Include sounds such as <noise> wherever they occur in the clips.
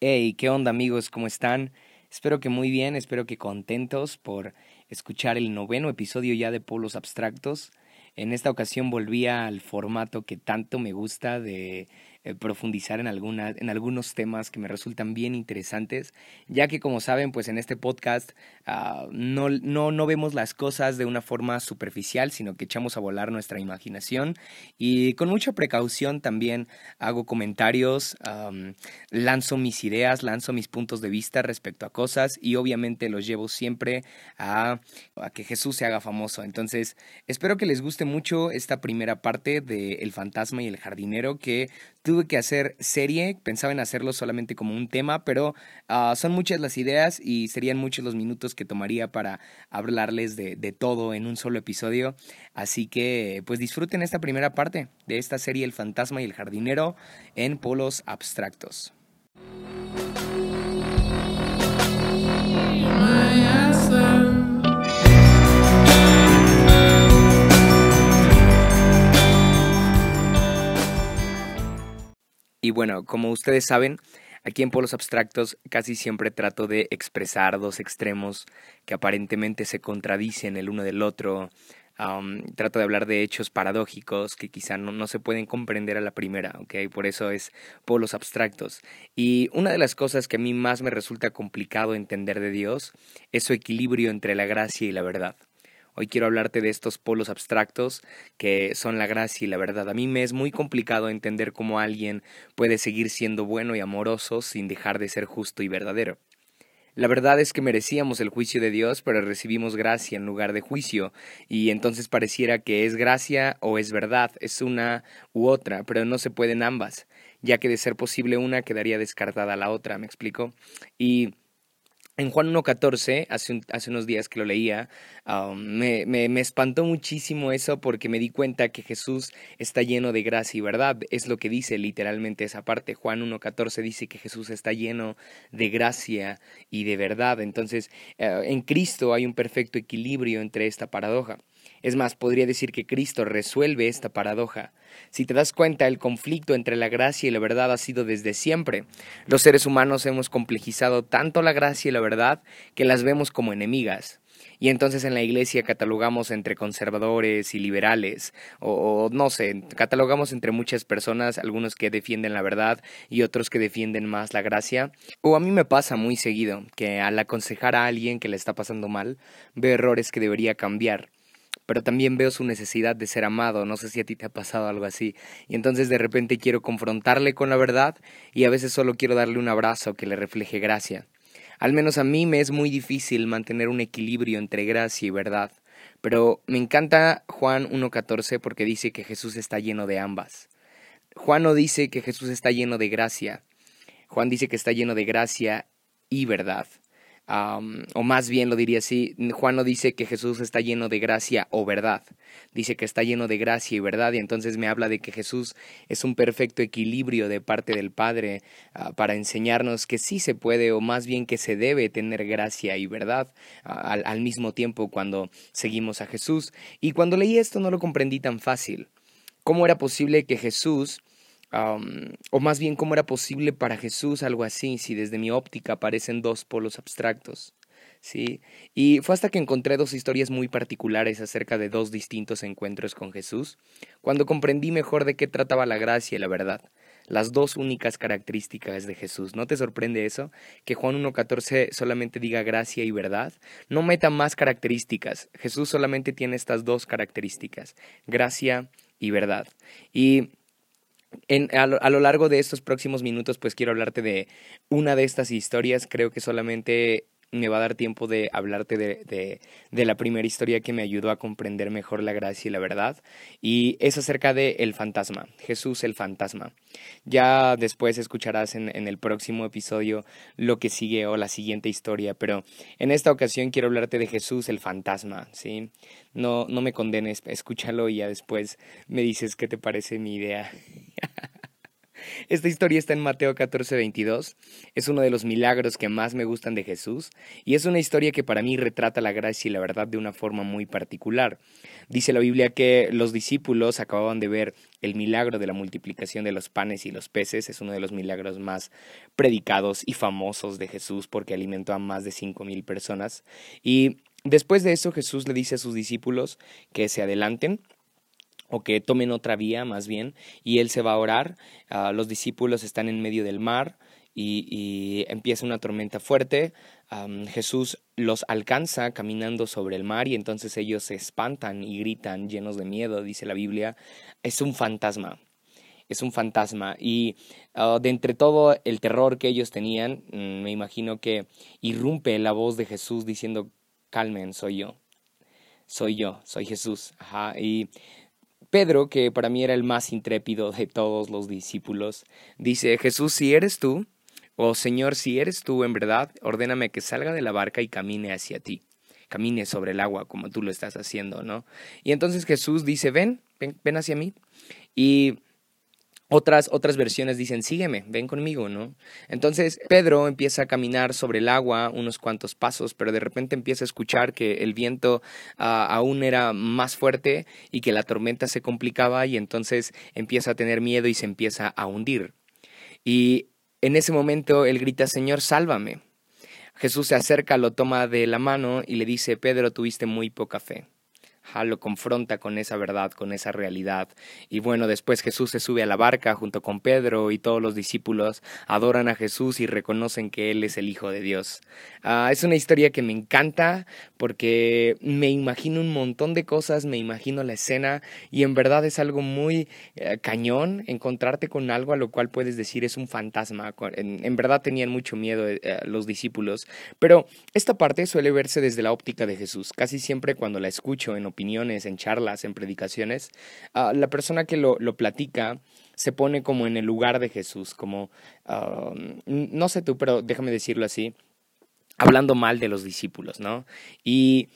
Hey, ¿qué onda amigos? ¿Cómo están? Espero que muy bien, espero que contentos por escuchar el noveno episodio ya de Polos Abstractos. En esta ocasión volví al formato que tanto me gusta de eh, profundizar en, alguna, en algunos temas que me resultan bien interesantes, ya que como saben, pues en este podcast uh, no, no, no vemos las cosas de una forma superficial, sino que echamos a volar nuestra imaginación y con mucha precaución también hago comentarios, um, lanzo mis ideas, lanzo mis puntos de vista respecto a cosas y obviamente los llevo siempre a, a que Jesús se haga famoso. Entonces, espero que les guste mucho esta primera parte de El fantasma y el jardinero que tuve que hacer serie, pensaba en hacerlo solamente como un tema, pero uh, son muchas las ideas y serían muchos los minutos que tomaría para hablarles de, de todo en un solo episodio. Así que pues disfruten esta primera parte de esta serie El fantasma y el jardinero en polos abstractos. Y bueno, como ustedes saben, aquí en Polos Abstractos casi siempre trato de expresar dos extremos que aparentemente se contradicen el uno del otro. Trato de hablar de hechos paradójicos que quizá no, no, se pueden comprender a la primera, ¿ok? Por eso es polos abstractos. Y una de las cosas que a mí más me resulta complicado entender de Dios es su equilibrio entre la gracia y la verdad. Hoy quiero hablarte de estos polos abstractos que son la gracia y la verdad. A mí me es muy complicado entender cómo alguien puede seguir siendo bueno y amoroso sin dejar de ser justo y verdadero. La verdad es que merecíamos el juicio de Dios, pero recibimos gracia en lugar de juicio, y entonces pareciera que es gracia o es verdad, es una u otra, pero no se pueden ambas, ya que de ser posible una quedaría descartada la otra, ¿me explico? Y en Juan 1.14, hace, hace unos días que lo leía, um, me, espantó muchísimo eso porque me di cuenta que Jesús está lleno de gracia y verdad. Es lo que dice literalmente esa parte. Juan 1.14 dice que Jesús está lleno de gracia y de verdad. Entonces, uh, en Cristo hay un perfecto equilibrio entre esta paradoja. Es más, podría decir que Cristo resuelve esta paradoja. Si te das cuenta, el conflicto entre la gracia y la verdad ha sido desde siempre. Los seres humanos hemos complejizado tanto la gracia y la verdad que las vemos como enemigas. Y entonces en la iglesia catalogamos entre conservadores y liberales, o, no sé, catalogamos entre muchas personas, algunos que defienden la verdad y otros que defienden más la gracia. O a mí me pasa muy seguido que al aconsejar a alguien que le está pasando mal, veo errores que debería cambiar pero también veo su necesidad de ser amado. No sé si a ti te ha pasado algo así. Y entonces de repente quiero confrontarle con la verdad y a veces solo quiero darle un abrazo que le refleje gracia. Al menos a mí me es muy difícil mantener un equilibrio entre gracia y verdad. Pero me encanta Juan 1.14 porque dice que Jesús está lleno de ambas. Juan no dice que Jesús está lleno de gracia. Juan dice que está lleno de gracia y verdad. O más bien lo diría así, Juan no dice que Jesús está lleno de gracia o verdad, dice que está lleno de gracia y verdad, y entonces me habla de que Jesús es un perfecto equilibrio de parte del Padre uh, para enseñarnos que sí se puede, o más bien que se debe tener gracia y verdad uh, al, al mismo tiempo cuando seguimos a Jesús. Y cuando leí esto no lo comprendí tan fácil. ¿Cómo era posible que Jesús O más bien cómo era posible para Jesús algo así, si desde mi óptica aparecen dos polos abstractos. ¿sí? Y fue hasta que encontré dos historias muy particulares acerca de dos distintos encuentros con Jesús, cuando comprendí mejor de qué trataba la gracia y la verdad, las dos únicas características de Jesús. ¿No te sorprende eso? Que Juan 1.14 solamente diga gracia y verdad. No meta más características. Jesús solamente tiene estas dos características, gracia y verdad. Y en, a, lo, a, lo, largo de estos próximos minutos, pues quiero hablarte de una de estas historias. Creo que solamente me va a dar tiempo de hablarte de, de, la primera historia que me ayudó a comprender mejor la gracia y la verdad, y es acerca de el fantasma, Jesús el fantasma. Ya después escucharás en, en, el próximo episodio lo que sigue o la siguiente historia, pero en esta ocasión quiero hablarte de Jesús el fantasma, ¿sí? No, no me condenes, escúchalo y ya después me dices qué te parece mi idea. <laughs> Esta historia está en Mateo 14, 22. Es uno de los milagros que más me gustan de Jesús y es una historia que para mí retrata la gracia y la verdad de una forma muy particular. Dice la Biblia que los discípulos acababan de ver el milagro de la multiplicación de los panes y los peces. Es uno de los milagros más predicados y famosos de Jesús porque alimentó a más de cinco mil personas. Y después de eso Jesús le dice a sus discípulos que se adelanten o que tomen otra vía más bien, y él se va a orar, ah, los discípulos están en medio del mar y, empieza una tormenta fuerte, Jesús los alcanza caminando sobre el mar y entonces ellos se espantan y gritan llenos de miedo, dice la Biblia, es un fantasma. Es un fantasma y ah, de entre todo el terror que ellos tenían, mm, me imagino que irrumpe la voz de Jesús diciendo, calmen, soy yo, soy yo, soy Jesús. Ajá. Y Pedro, que para mí era el más intrépido de todos los discípulos, dice, Jesús, si eres tú, o Señor, si eres tú en verdad, ordéname que salga de la barca y camine hacia ti, camine sobre el agua como tú lo estás haciendo, ¿no? Y entonces Jesús dice, ven, ven, ven hacia mí. Y otras, otras versiones dicen, sígueme, ven conmigo, ¿no? Entonces Pedro empieza a caminar sobre el agua unos cuantos pasos, pero de repente empieza a escuchar que el viento ah, aún era más fuerte y que la tormenta se complicaba y entonces empieza a tener miedo y se empieza a hundir. Y en ese momento él grita, Señor, sálvame. Jesús se acerca, lo toma de la mano y le dice, Pedro, tuviste muy poca fe lo confronta con esa verdad, con esa realidad. Y bueno, después Jesús se sube a la barca junto con Pedro y todos los discípulos adoran a Jesús y reconocen que Él es el Hijo de Dios. Ah, es una historia que me encanta porque me imagino un montón de cosas, me imagino la escena y en verdad es algo muy eh, cañón encontrarte con algo a lo cual puedes decir es un fantasma. En, verdad tenían mucho miedo eh, los discípulos, pero esta parte suele verse desde la óptica de Jesús. Casi siempre cuando la escucho en opiniones, en charlas, en predicaciones, ah, la persona que lo, platica se pone como en el lugar de Jesús, como, no sé tú, pero déjame decirlo así, hablando mal de los discípulos, ¿no? Y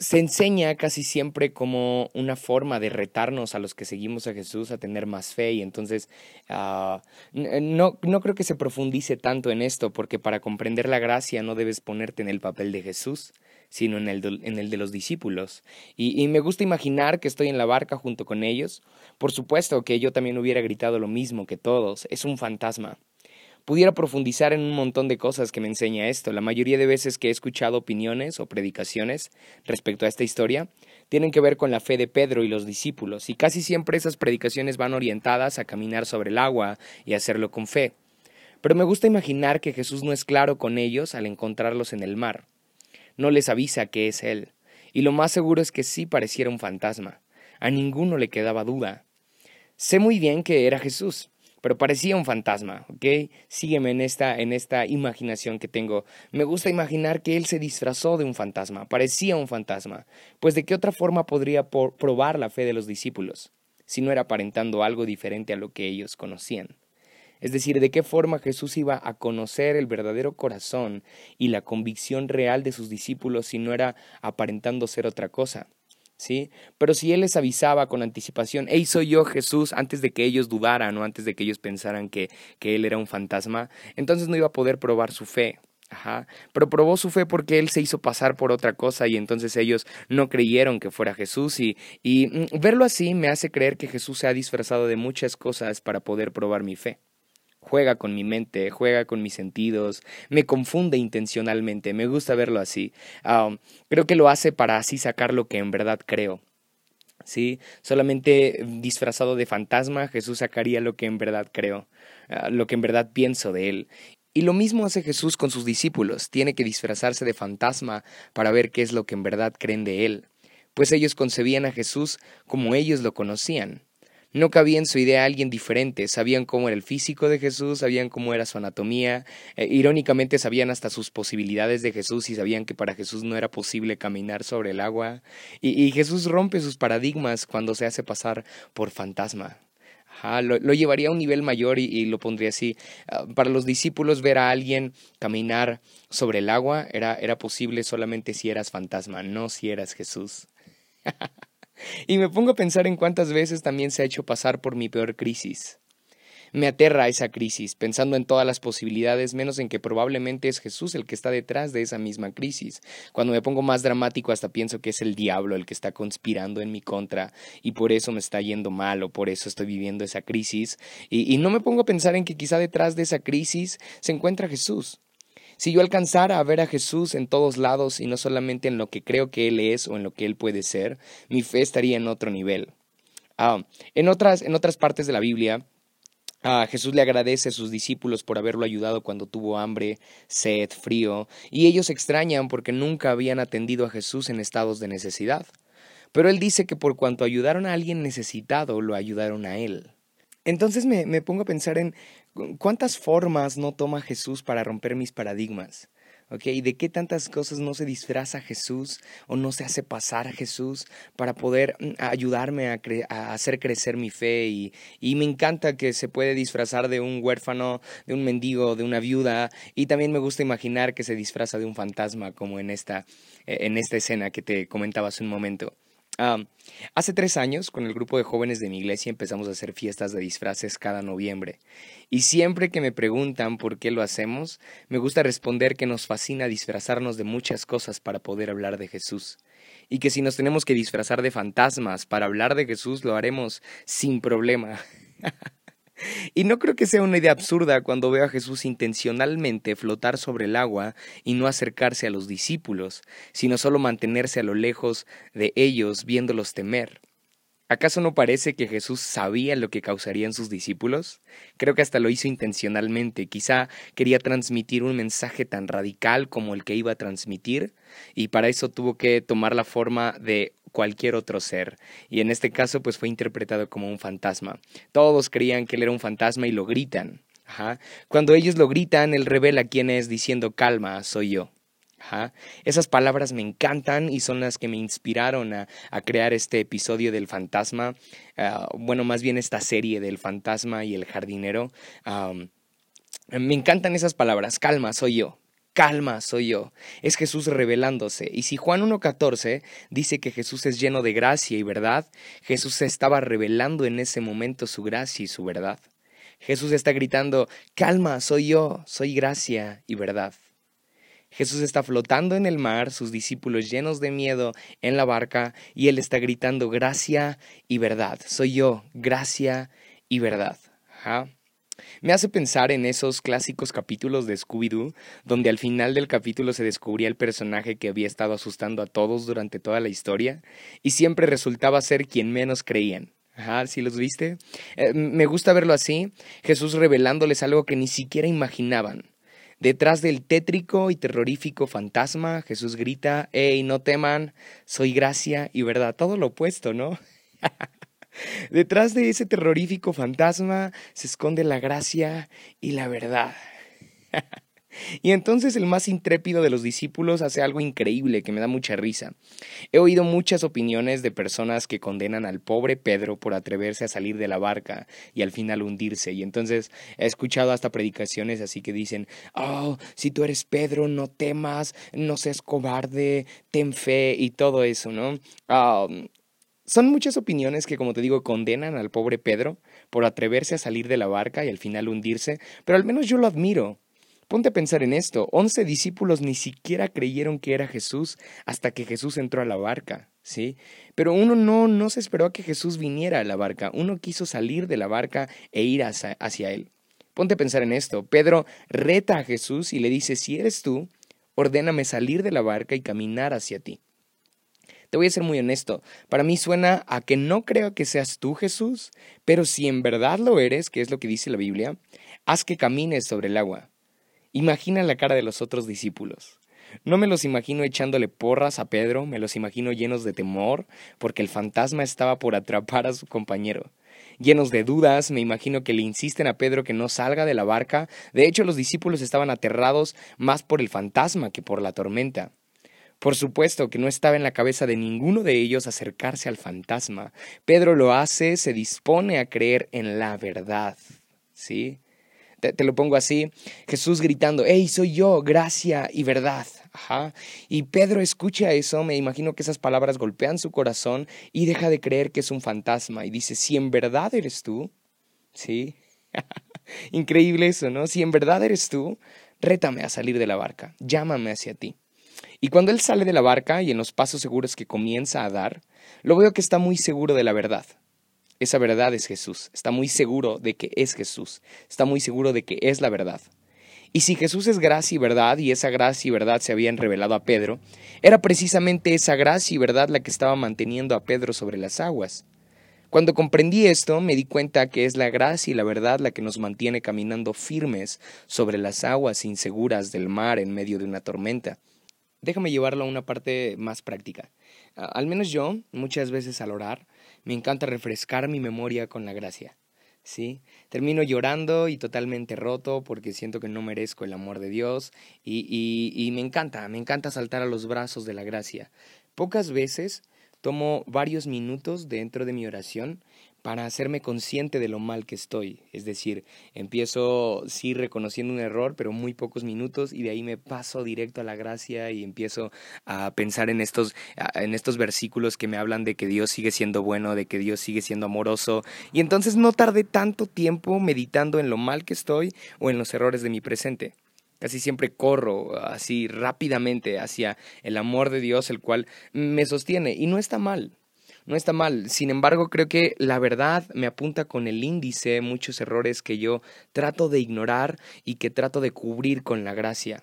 se enseña casi siempre como una forma de retarnos a los que seguimos a Jesús a tener más fe y entonces ah, no, no creo que se profundice tanto en esto porque para comprender la gracia no debes ponerte en el papel de Jesús, sino en el de, en el de los discípulos. Y, y, me gusta imaginar que estoy en la barca junto con ellos. Por supuesto que yo también hubiera gritado lo mismo que todos. Es un fantasma. Pudiera profundizar en un montón de cosas que me enseña esto. La mayoría de veces que he escuchado opiniones o predicaciones respecto a esta historia tienen que ver con la fe de Pedro y los discípulos, y casi siempre esas predicaciones van orientadas a caminar sobre el agua y hacerlo con fe. Pero me gusta imaginar que Jesús no es claro con ellos al encontrarlos en el mar no les avisa que es él. Y lo más seguro es que sí pareciera un fantasma. A ninguno le quedaba duda. Sé muy bien que era Jesús, pero parecía un fantasma, ¿ok? Sígueme en esta, en esta imaginación que tengo. Me gusta imaginar que él se disfrazó de un fantasma, parecía un fantasma, pues de qué otra forma podría probar la fe de los discípulos, si no era aparentando algo diferente a lo que ellos conocían. Es decir, de qué forma Jesús iba a conocer el verdadero corazón y la convicción real de sus discípulos si no era aparentando ser otra cosa. ¿Sí? Pero si Él les avisaba con anticipación, hey, soy yo Jesús, antes de que ellos dudaran o antes de que ellos pensaran que, que Él era un fantasma, entonces no iba a poder probar su fe. Ajá. Pero probó su fe porque él se hizo pasar por otra cosa y entonces ellos no creyeron que fuera Jesús y, y mm, verlo así me hace creer que Jesús se ha disfrazado de muchas cosas para poder probar mi fe juega con mi mente, juega con mis sentidos, me confunde intencionalmente, me gusta verlo así. creo que lo hace para así sacar lo que en verdad creo. ¿Sí? Solamente disfrazado de fantasma, Jesús sacaría lo que en verdad creo, ah, lo que en verdad pienso de él. Y lo mismo hace Jesús con sus discípulos, tiene que disfrazarse de fantasma para ver qué es lo que en verdad creen de él, pues ellos concebían a Jesús como ellos lo conocían. No cabía en su idea alguien diferente. Sabían cómo era el físico de Jesús, sabían cómo era su anatomía. Eh, irónicamente sabían hasta sus posibilidades de Jesús y sabían que para Jesús no era posible caminar sobre el agua. Y, Jesús rompe sus paradigmas cuando se hace pasar por fantasma. lo, llevaría a un nivel mayor y, lo pondría así. Ah, para los discípulos ver a alguien caminar sobre el agua era, era posible solamente si eras fantasma, no si eras Jesús. <laughs> Y me pongo a pensar en cuántas veces también se ha hecho pasar por mi peor crisis. Me aterra esa crisis, pensando en todas las posibilidades, menos en que probablemente es Jesús el que está detrás de esa misma crisis. Cuando me pongo más dramático hasta pienso que es el diablo el que está conspirando en mi contra y por eso me está yendo mal o por eso estoy viviendo esa crisis. Y, no me pongo a pensar en que quizá detrás de esa crisis se encuentra Jesús. Si yo alcanzara a ver a Jesús en todos lados y no solamente en lo que creo que Él es o en lo que Él puede ser, mi fe estaría en otro nivel. Ah, en, otras, en otras partes de la Biblia, ah, Jesús le agradece a sus discípulos por haberlo ayudado cuando tuvo hambre, sed, frío, y ellos extrañan porque nunca habían atendido a Jesús en estados de necesidad. Pero Él dice que por cuanto ayudaron a alguien necesitado, lo ayudaron a Él. Entonces me, me pongo a pensar en ¿Cuántas formas no toma Jesús para romper mis paradigmas? ¿Y de qué tantas cosas no se disfraza Jesús o no se hace pasar Jesús para poder mm, ayudarme a, a hacer crecer mi fe? Y, y, me encanta que se puede disfrazar de un huérfano, de un mendigo, de una viuda. Y también me gusta imaginar que se disfraza de un fantasma, como en esta, e, en esta escena que te comentaba hace un momento hace tres años, con el grupo de jóvenes de mi iglesia, empezamos a hacer fiestas de disfraces cada noviembre. Y siempre que me preguntan por qué lo hacemos, me gusta responder que nos fascina disfrazarnos de muchas cosas para poder hablar de Jesús. Y que si nos tenemos que disfrazar de fantasmas para hablar de Jesús, lo haremos sin problema. <laughs> Y no creo que sea una idea absurda cuando veo a Jesús intencionalmente flotar sobre el agua y no acercarse a los discípulos, sino solo mantenerse a lo lejos de ellos viéndolos temer. ¿Acaso no parece que Jesús sabía lo que causarían sus discípulos? Creo que hasta lo hizo intencionalmente. Quizá quería transmitir un mensaje tan radical como el que iba a transmitir, y para eso tuvo que tomar la forma de cualquier otro ser. Y en este caso, pues fue interpretado como un fantasma. Todos creían que él era un fantasma y lo gritan. Cuando ellos lo gritan, él revela quién es diciendo calma, soy yo. Esas palabras me encantan y son las que me inspiraron a, crear este episodio del fantasma, ah, bueno, más bien esta serie del fantasma y el jardinero. me encantan esas palabras, calma, soy yo. Calma, soy yo. Es Jesús revelándose. Y si Juan 1.14 dice que Jesús es lleno de gracia y verdad, Jesús estaba revelando en ese momento su gracia y su verdad. Jesús está gritando, calma, soy yo, soy gracia y verdad. Jesús está flotando en el mar, sus discípulos llenos de miedo en la barca, y él está gritando gracia y verdad. Soy yo, gracia y verdad. Me hace pensar en esos clásicos capítulos de Scooby-Doo, donde al final del capítulo se descubría el personaje que había estado asustando a todos durante toda la historia, y siempre resultaba ser quien menos creían. Ajá, ¿sí los viste? Eh, me gusta verlo así, Jesús revelándoles algo que ni siquiera imaginaban. Detrás del tétrico y terrorífico fantasma, Jesús grita, ¡Ey, no teman! Soy gracia y verdad. Todo lo opuesto, ¿no? <laughs> Detrás de ese terrorífico fantasma se esconde la gracia y la verdad. <laughs> Y entonces el más intrépido de los discípulos hace algo increíble que me da mucha risa. He oído muchas opiniones de personas que condenan al pobre Pedro por atreverse a salir de la barca y al final hundirse. Y entonces he escuchado hasta predicaciones así que dicen, oh, si tú eres Pedro, no temas, no seas cobarde, ten fe y todo eso, ¿no? Ah, son muchas opiniones que, como te digo, condenan al pobre Pedro por atreverse a salir de la barca y al final hundirse, pero al menos yo lo admiro. Ponte a pensar en esto, once discípulos ni siquiera creyeron que era Jesús hasta que Jesús entró a la barca, ¿sí? Pero uno no, no se esperó a que Jesús viniera a la barca, uno quiso salir de la barca e ir hacia, hacia él. Ponte a pensar en esto, Pedro reta a Jesús y le dice, si eres tú, ordéname salir de la barca y caminar hacia ti. Te voy a ser muy honesto, para mí suena a que no creo que seas tú Jesús, pero si en verdad lo eres, que es lo que dice la Biblia, haz que camines sobre el agua. Imagina la cara de los otros discípulos. No me los imagino echándole porras a Pedro, me los imagino llenos de temor, porque el fantasma estaba por atrapar a su compañero. llenos de dudas, me imagino que le insisten a Pedro que no salga de la barca. De hecho, los discípulos estaban aterrados más por el fantasma que por la tormenta. Por supuesto que no estaba en la cabeza de ninguno de ellos acercarse al fantasma. Pedro lo hace, se dispone a creer en la verdad. ¿Sí? Te, lo pongo así, Jesús gritando, ¡Hey, soy yo, gracia y verdad! Ajá. Y Pedro escucha eso, me imagino que esas palabras golpean su corazón y deja de creer que es un fantasma y dice, si en verdad eres tú, ¿sí? <laughs> Increíble eso, ¿no? Si en verdad eres tú, rétame a salir de la barca, llámame hacia ti. Y cuando él sale de la barca y en los pasos seguros que comienza a dar, lo veo que está muy seguro de la verdad. Esa verdad es Jesús. Está muy seguro de que es Jesús. Está muy seguro de que es la verdad. Y si Jesús es gracia y verdad, y esa gracia y verdad se habían revelado a Pedro, era precisamente esa gracia y verdad la que estaba manteniendo a Pedro sobre las aguas. Cuando comprendí esto, me di cuenta que es la gracia y la verdad la que nos mantiene caminando firmes sobre las aguas inseguras del mar en medio de una tormenta. Déjame llevarlo a una parte más práctica. Al menos yo, muchas veces al orar, me encanta refrescar mi memoria con la gracia. ¿sí? Termino llorando y totalmente roto porque siento que no merezco el amor de Dios y, y, y, me encanta, me encanta saltar a los brazos de la gracia. Pocas veces tomo varios minutos dentro de mi oración para hacerme consciente de lo mal que estoy. Es decir, empiezo sí reconociendo un error, pero muy pocos minutos y de ahí me paso directo a la gracia y empiezo a pensar en estos en estos versículos que me hablan de que Dios sigue siendo bueno, de que Dios sigue siendo amoroso y entonces no tardé tanto tiempo meditando en lo mal que estoy o en los errores de mi presente. Casi siempre corro así rápidamente hacia el amor de Dios, el cual me sostiene y no está mal no está mal. Sin embargo, creo que la verdad me apunta con el índice muchos errores que yo trato de ignorar y que trato de cubrir con la gracia.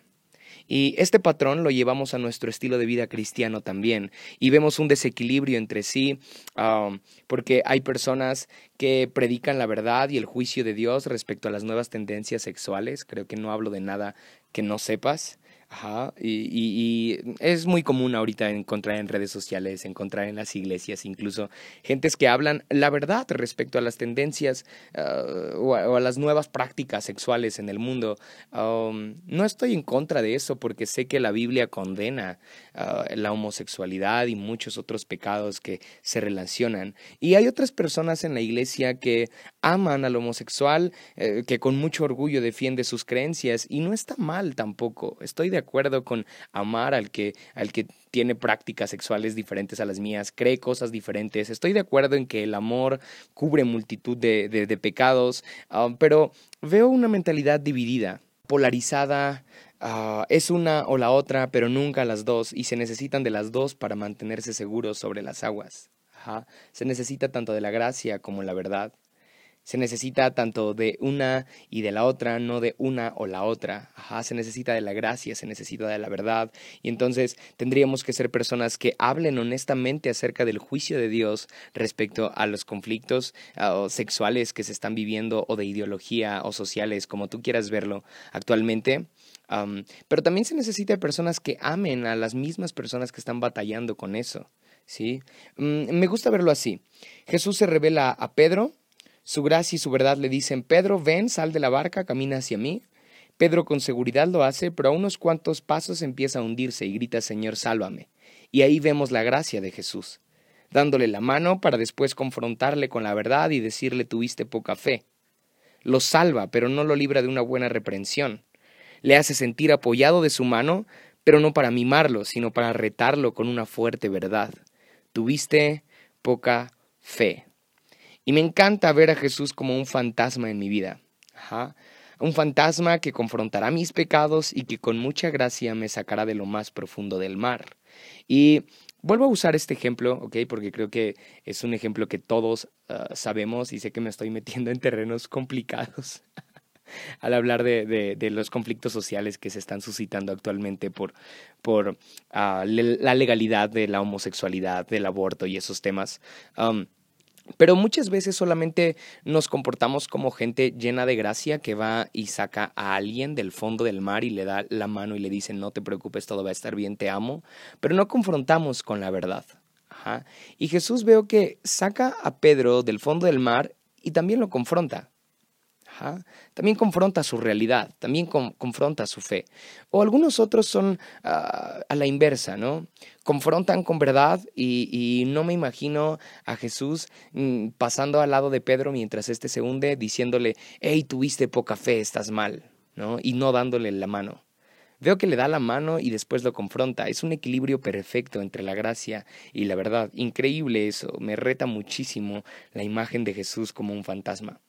Y este patrón lo llevamos a nuestro estilo de vida cristiano también. Y vemos un desequilibrio entre sí, um, porque hay personas que predican la verdad y el juicio de Dios respecto a las nuevas tendencias sexuales. Creo que no hablo de nada que no sepas. Ajá, y, y, es muy común ahorita encontrar en redes sociales, encontrar en las iglesias incluso gentes que hablan la verdad respecto a las tendencias ah, o, a, las nuevas prácticas sexuales en el mundo. Um, no estoy en contra de eso porque sé que la Biblia condena ah, la homosexualidad y muchos otros pecados que se relacionan. Y hay otras personas en la iglesia que aman al homosexual, eh, que con mucho orgullo defiende sus creencias y no está mal tampoco. Estoy de acuerdo con amar al que, al que tiene prácticas sexuales diferentes a las mías, cree cosas diferentes. Estoy de acuerdo en que el amor cubre multitud de, de, pecados, ah, pero veo una mentalidad dividida, polarizada, ah, es una o la otra, pero nunca las dos, y se necesitan de las dos para mantenerse seguros sobre las aguas. Se necesita tanto de la gracia como la verdad. Se necesita tanto de una y de la otra, no de una o la otra. Ajá, se necesita de la gracia, se necesita de la verdad. Y entonces tendríamos que ser personas que hablen honestamente acerca del juicio de Dios respecto a los conflictos ah, sexuales que se están viviendo o de ideología o sociales, como tú quieras verlo actualmente. pero también se necesita de personas que amen a las mismas personas que están batallando con eso. ¿sí? Mm, me gusta verlo así. Jesús se revela a Pedro su gracia y su verdad le dicen, Pedro, ven, sal de la barca, camina hacia mí. Pedro con seguridad lo hace, pero a unos cuantos pasos empieza a hundirse y grita, Señor, sálvame. Y ahí vemos la gracia de Jesús, dándole la mano para después confrontarle con la verdad y decirle, tuviste poca fe. Lo salva, pero no lo libra de una buena reprensión. Le hace sentir apoyado de su mano, pero no para mimarlo, sino para retarlo con una fuerte verdad. Tuviste poca fe. Y me encanta ver a Jesús como un fantasma en mi vida. Un fantasma que confrontará mis pecados y que con mucha gracia me sacará de lo más profundo del mar. Y vuelvo a usar este ejemplo, ¿ok? Porque creo que es un ejemplo que todos ah, sabemos y sé que me estoy metiendo en terrenos complicados. <laughs> al hablar de, los conflictos sociales que se están suscitando actualmente por, ah, la legalidad de la homosexualidad, del aborto y esos temas. Um, pero muchas veces solamente nos comportamos como gente llena de gracia que va y saca a alguien del fondo del mar y le da la mano y le dice no te preocupes, todo va a estar bien, te amo, pero no confrontamos con la verdad. Y Jesús veo que saca a Pedro del fondo del mar y también lo confronta. También confronta su realidad, también confronta su fe. O algunos otros son ah, a la inversa, ¿no? Confrontan con verdad y, no me imagino a Jesús mm, pasando al lado de Pedro mientras éste se hunde, diciéndole, hey, tuviste poca fe, estás mal, ¿no? Y no dándole la mano. Veo que le da la mano y después lo confronta. Es un equilibrio perfecto entre la gracia y la verdad. Increíble eso. Me reta muchísimo la imagen de Jesús como un fantasma.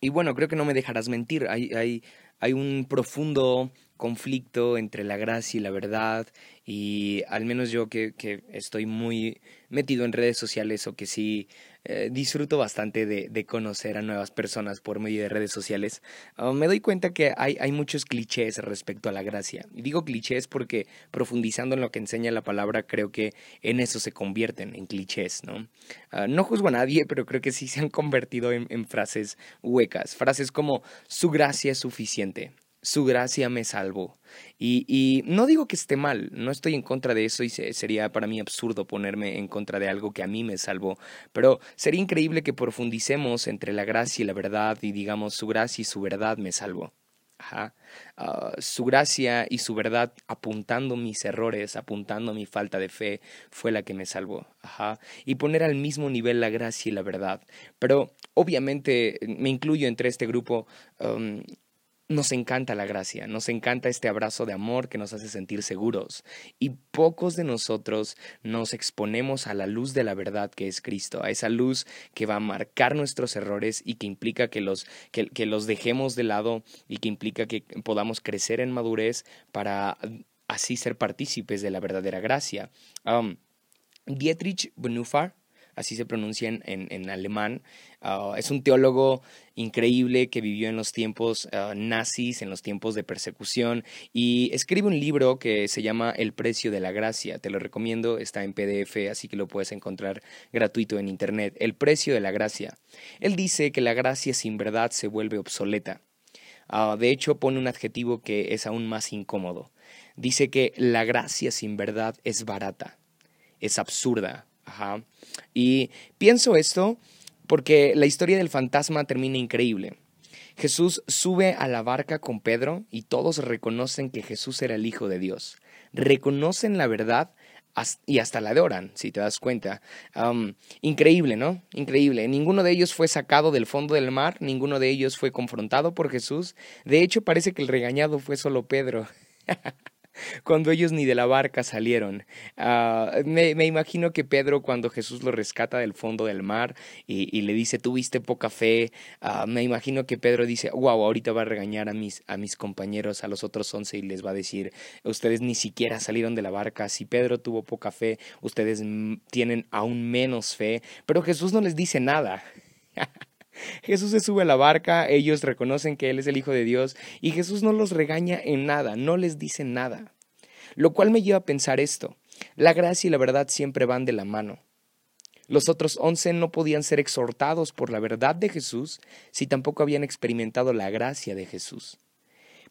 Y bueno, creo que no me dejarás mentir. Hay, hay, hay un profundo conflicto entre la gracia y la verdad y al menos yo que, que estoy muy metido en redes sociales o que sí eh, disfruto bastante de, de, conocer a nuevas personas por medio de redes sociales, ah, me doy cuenta que hay, hay muchos clichés respecto a la gracia. Digo clichés porque profundizando en lo que enseña la palabra, creo que en eso se convierten, en clichés, ¿no? Ah, no juzgo a nadie, pero creo que sí se han convertido en, en frases huecas, frases como su gracia es suficiente su gracia me salvó. Y, y, no digo que esté mal, no estoy en contra de eso y sería para mí absurdo ponerme en contra de algo que a mí me salvó, pero sería increíble que profundicemos entre la gracia y la verdad y digamos su gracia y su verdad me salvó. Ah, su gracia y su verdad apuntando mis errores, apuntando mi falta de fe, fue la que me salvó. Y poner al mismo nivel la gracia y la verdad. Pero obviamente me incluyo entre este grupo. Nos encanta la gracia, nos encanta este abrazo de amor que nos hace sentir seguros. Y pocos de nosotros nos exponemos a la luz de la verdad que es Cristo, a esa luz que va a marcar nuestros errores y que implica que los, que, los dejemos de lado y que implica que podamos crecer en madurez para así ser partícipes de la verdadera gracia. Um, Dietrich Bonhoeffer así se pronuncia en, alemán. Ah, es un teólogo increíble que vivió en los tiempos ah, nazis, en los tiempos de persecución, y escribe un libro que se llama El precio de la gracia. Te lo recomiendo, está en PDF, así que lo puedes encontrar gratuito en Internet. El precio de la gracia. Él dice que la gracia sin verdad se vuelve obsoleta. Ah, de hecho, pone un adjetivo que es aún más incómodo. Dice que la gracia sin verdad es barata, es absurda, y pienso esto porque la historia del fantasma termina increíble. Jesús sube a la barca con Pedro y todos reconocen que Jesús era el Hijo de Dios. Reconocen la verdad y hasta la adoran, si te das cuenta. increíble, ¿no? Increíble. Ninguno de ellos fue sacado del fondo del mar, ninguno de ellos fue confrontado por Jesús. De hecho, parece que el regañado fue solo Pedro. <laughs> cuando ellos ni de la barca salieron. Ah, me, imagino que Pedro, cuando Jesús lo rescata del fondo del mar y, le dice, tuviste poca fe, uh, me imagino que Pedro dice, wow, ahorita va a regañar a mis, a mis compañeros, a los otros once, y les va a decir, ustedes ni siquiera salieron de la barca, si Pedro tuvo poca fe, ustedes tienen aún menos fe, pero Jesús no les dice nada. <laughs> Jesús se sube a la barca, ellos reconocen que Él es el Hijo de Dios y Jesús no los regaña en nada, no les dice nada. Lo cual me lleva a pensar esto, la gracia y la verdad siempre van de la mano. Los otros once no podían ser exhortados por la verdad de Jesús si tampoco habían experimentado la gracia de Jesús.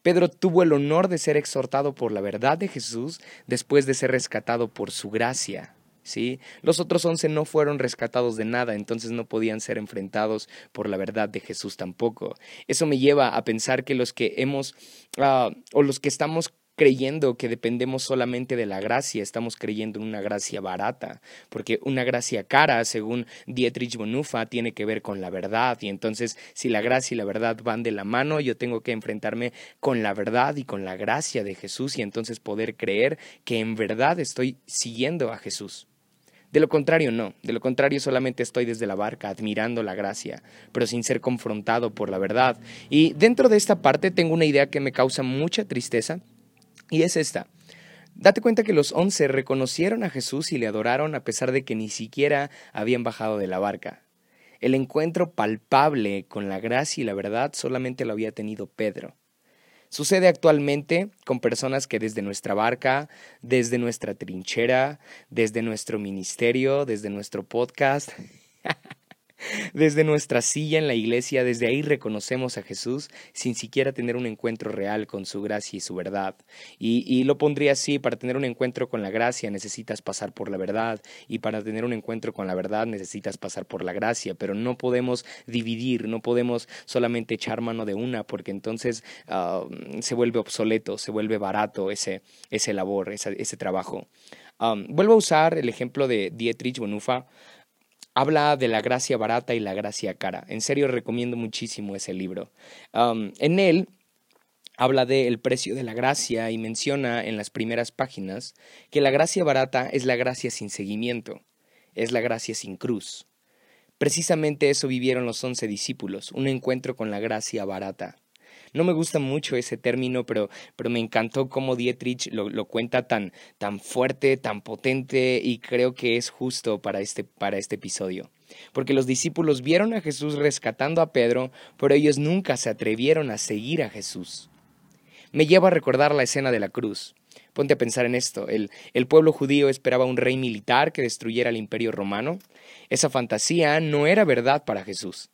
Pedro tuvo el honor de ser exhortado por la verdad de Jesús después de ser rescatado por su gracia. ¿Sí? Los otros once no fueron rescatados de nada, entonces no podían ser enfrentados por la verdad de Jesús tampoco. Eso me lleva a pensar que los que hemos, ah, o los que estamos creyendo que dependemos solamente de la gracia, estamos creyendo en una gracia barata, porque una gracia cara, según Dietrich Bonhoeffer, tiene que ver con la verdad, y entonces si la gracia y la verdad van de la mano, yo tengo que enfrentarme con la verdad y con la gracia de Jesús y entonces poder creer que en verdad estoy siguiendo a Jesús. De lo contrario, no. De lo contrario, solamente estoy desde la barca admirando la gracia, pero sin ser confrontado por la verdad. Y dentro de esta parte tengo una idea que me causa mucha tristeza, y es esta. Date cuenta que los once reconocieron a Jesús y le adoraron a pesar de que ni siquiera habían bajado de la barca. El encuentro palpable con la gracia y la verdad solamente lo había tenido Pedro. Sucede actualmente con personas que desde nuestra barca, desde nuestra trinchera, desde nuestro ministerio, desde nuestro podcast, <laughs> desde nuestra silla en la iglesia, desde ahí reconocemos a Jesús sin siquiera tener un encuentro real con su gracia y su verdad. Y, y, lo pondría así, para tener un encuentro con la gracia necesitas pasar por la verdad y para tener un encuentro con la verdad necesitas pasar por la gracia, pero no podemos dividir, no podemos solamente echar mano de una porque entonces ah, se vuelve obsoleto, se vuelve barato ese, ese labor, ese, ese trabajo. Um, vuelvo a usar el ejemplo de Dietrich Bonhoeffer habla de la gracia barata y la gracia cara. En serio recomiendo muchísimo ese libro. Um, en él habla del precio de la gracia y menciona en las primeras páginas que la gracia barata es la gracia sin seguimiento, es la gracia sin cruz. Precisamente eso vivieron los once discípulos, un encuentro con la gracia barata. No me gusta mucho ese término, pero, pero me encantó cómo Dietrich lo, lo, cuenta tan, tan fuerte, tan potente, y creo que es justo para este, para este episodio. Porque los discípulos vieron a Jesús rescatando a Pedro, pero ellos nunca se atrevieron a seguir a Jesús. Me lleva a recordar la escena de la cruz. Ponte a pensar en esto. El, el, pueblo judío esperaba un rey militar que destruyera el imperio romano. Esa fantasía no era verdad para Jesús.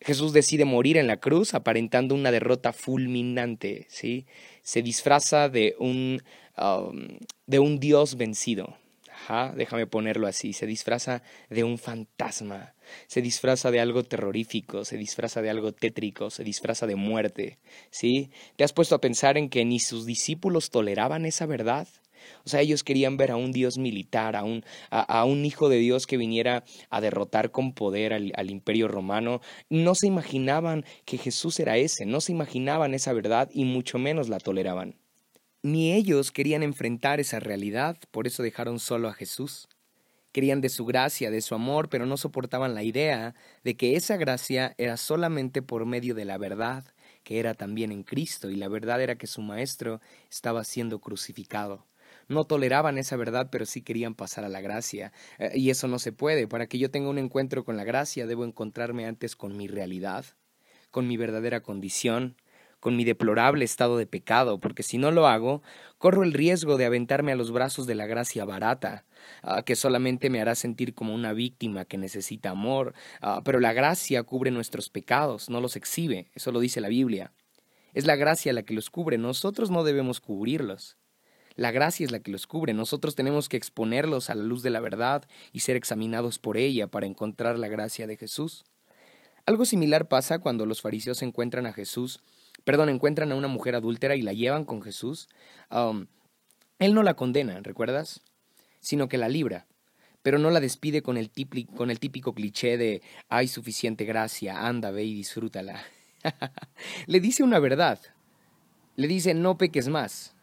Jesús decide morir en la cruz aparentando una derrota fulminante, ¿sí? Se disfraza de un, um, de un Dios vencido. Ajá, déjame ponerlo así. Se disfraza de un fantasma. Se disfraza de algo terrorífico. Se disfraza de algo tétrico. Se disfraza de muerte. ¿Sí? ¿Te has puesto a pensar en que ni sus discípulos toleraban esa verdad? O sea, ellos querían ver a un Dios militar, a un, a, un hijo de Dios que viniera a derrotar con poder al, al imperio romano. No se imaginaban que Jesús era ese, no se imaginaban esa verdad y mucho menos la toleraban. Ni ellos querían enfrentar esa realidad, por eso dejaron solo a Jesús. Querían de su gracia, de su amor, pero no soportaban la idea de que esa gracia era solamente por medio de la verdad, que era también en Cristo, y la verdad era que su Maestro estaba siendo crucificado no toleraban esa verdad, pero sí querían pasar a la gracia. Eh, y eso no se puede. Para que yo tenga un encuentro con la gracia, debo encontrarme antes con mi realidad, con mi verdadera condición, con mi deplorable estado de pecado, porque si no lo hago, corro el riesgo de aventarme a los brazos de la gracia barata, ah, que solamente me hará sentir como una víctima que necesita amor, ah, pero la gracia cubre nuestros pecados, no los exhibe, eso lo dice la Biblia. Es la gracia la que los cubre, nosotros no debemos cubrirlos. La gracia es la que los cubre. Nosotros tenemos que exponerlos a la luz de la verdad y ser examinados por ella para encontrar la gracia de Jesús. Algo similar pasa cuando los fariseos encuentran a Jesús, perdón, encuentran a una mujer adúltera y la llevan con Jesús. Um, él no la condena, ¿recuerdas? Sino que la libra, pero no la despide con el, típico, cliché de hay suficiente gracia, anda, ve y disfrútala. <laughs> Le dice una verdad. Le dice no peques más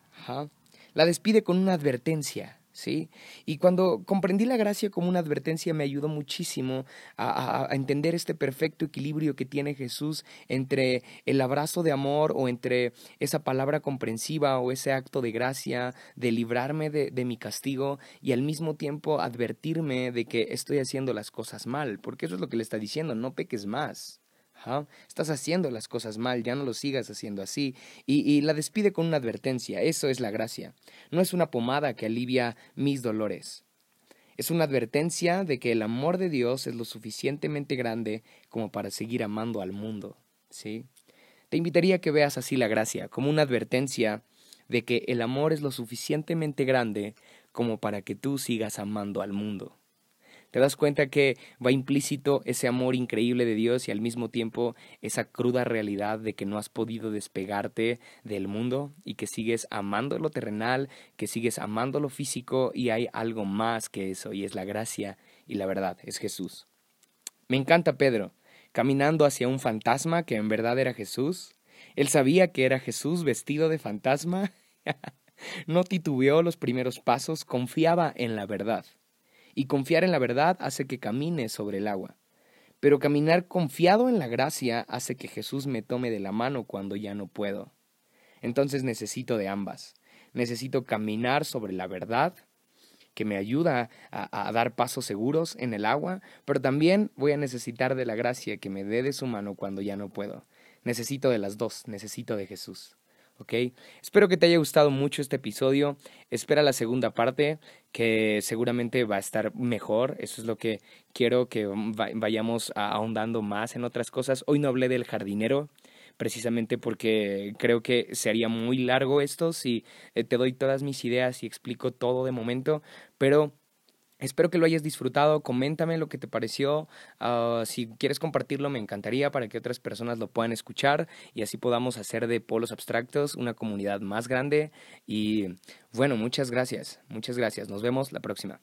la despide con una advertencia. ¿Sí? Y cuando comprendí la gracia como una advertencia me ayudó muchísimo a, a, entender este perfecto equilibrio que tiene Jesús entre el abrazo de amor o entre esa palabra comprensiva o ese acto de gracia de librarme de, de mi castigo y al mismo tiempo advertirme de que estoy haciendo las cosas mal, porque eso es lo que le está diciendo, no peques más. Estás haciendo las cosas mal, ya no lo sigas haciendo así. Y, la despide con una advertencia, eso es la gracia. No es una pomada que alivia mis dolores. Es una advertencia de que el amor de Dios es lo suficientemente grande como para seguir amando al mundo. ¿sí? Te invitaría a que veas así la gracia, como una advertencia de que el amor es lo suficientemente grande como para que tú sigas amando al mundo. Te das cuenta que va implícito ese amor increíble de Dios y al mismo tiempo esa cruda realidad de que no has podido despegarte del mundo y que sigues amando lo terrenal, que sigues amando lo físico y hay algo más que eso y es la gracia y la verdad, es Jesús. Me encanta Pedro, caminando hacia un fantasma que en verdad era Jesús. Él sabía que era Jesús vestido de fantasma. <laughs> no titubeó los primeros pasos, confiaba en la verdad y confiar en la verdad hace que camine sobre el agua. Pero caminar confiado en la gracia hace que Jesús me tome de la mano cuando ya no puedo. Entonces necesito de ambas. Necesito caminar sobre la verdad, que me ayuda a, a, dar pasos seguros en el agua, pero también voy a necesitar de la gracia que me dé de su mano cuando ya no puedo. Necesito de las dos, necesito de Jesús. ¿Ok? Espero que te haya gustado mucho este episodio. Espera la segunda parte, que seguramente va a estar mejor. Eso es lo que quiero que vayamos ahondando más en otras cosas. Hoy no hablé del jardinero, precisamente porque creo que sería muy largo esto si eh, te doy todas mis ideas y explico todo de momento, pero Espero que lo hayas disfrutado, coméntame lo que te pareció, ah, si quieres compartirlo me encantaría para que otras personas lo puedan escuchar y así podamos hacer de Polos Abstractos una comunidad más grande. Y bueno, muchas gracias, muchas gracias, nos vemos la próxima.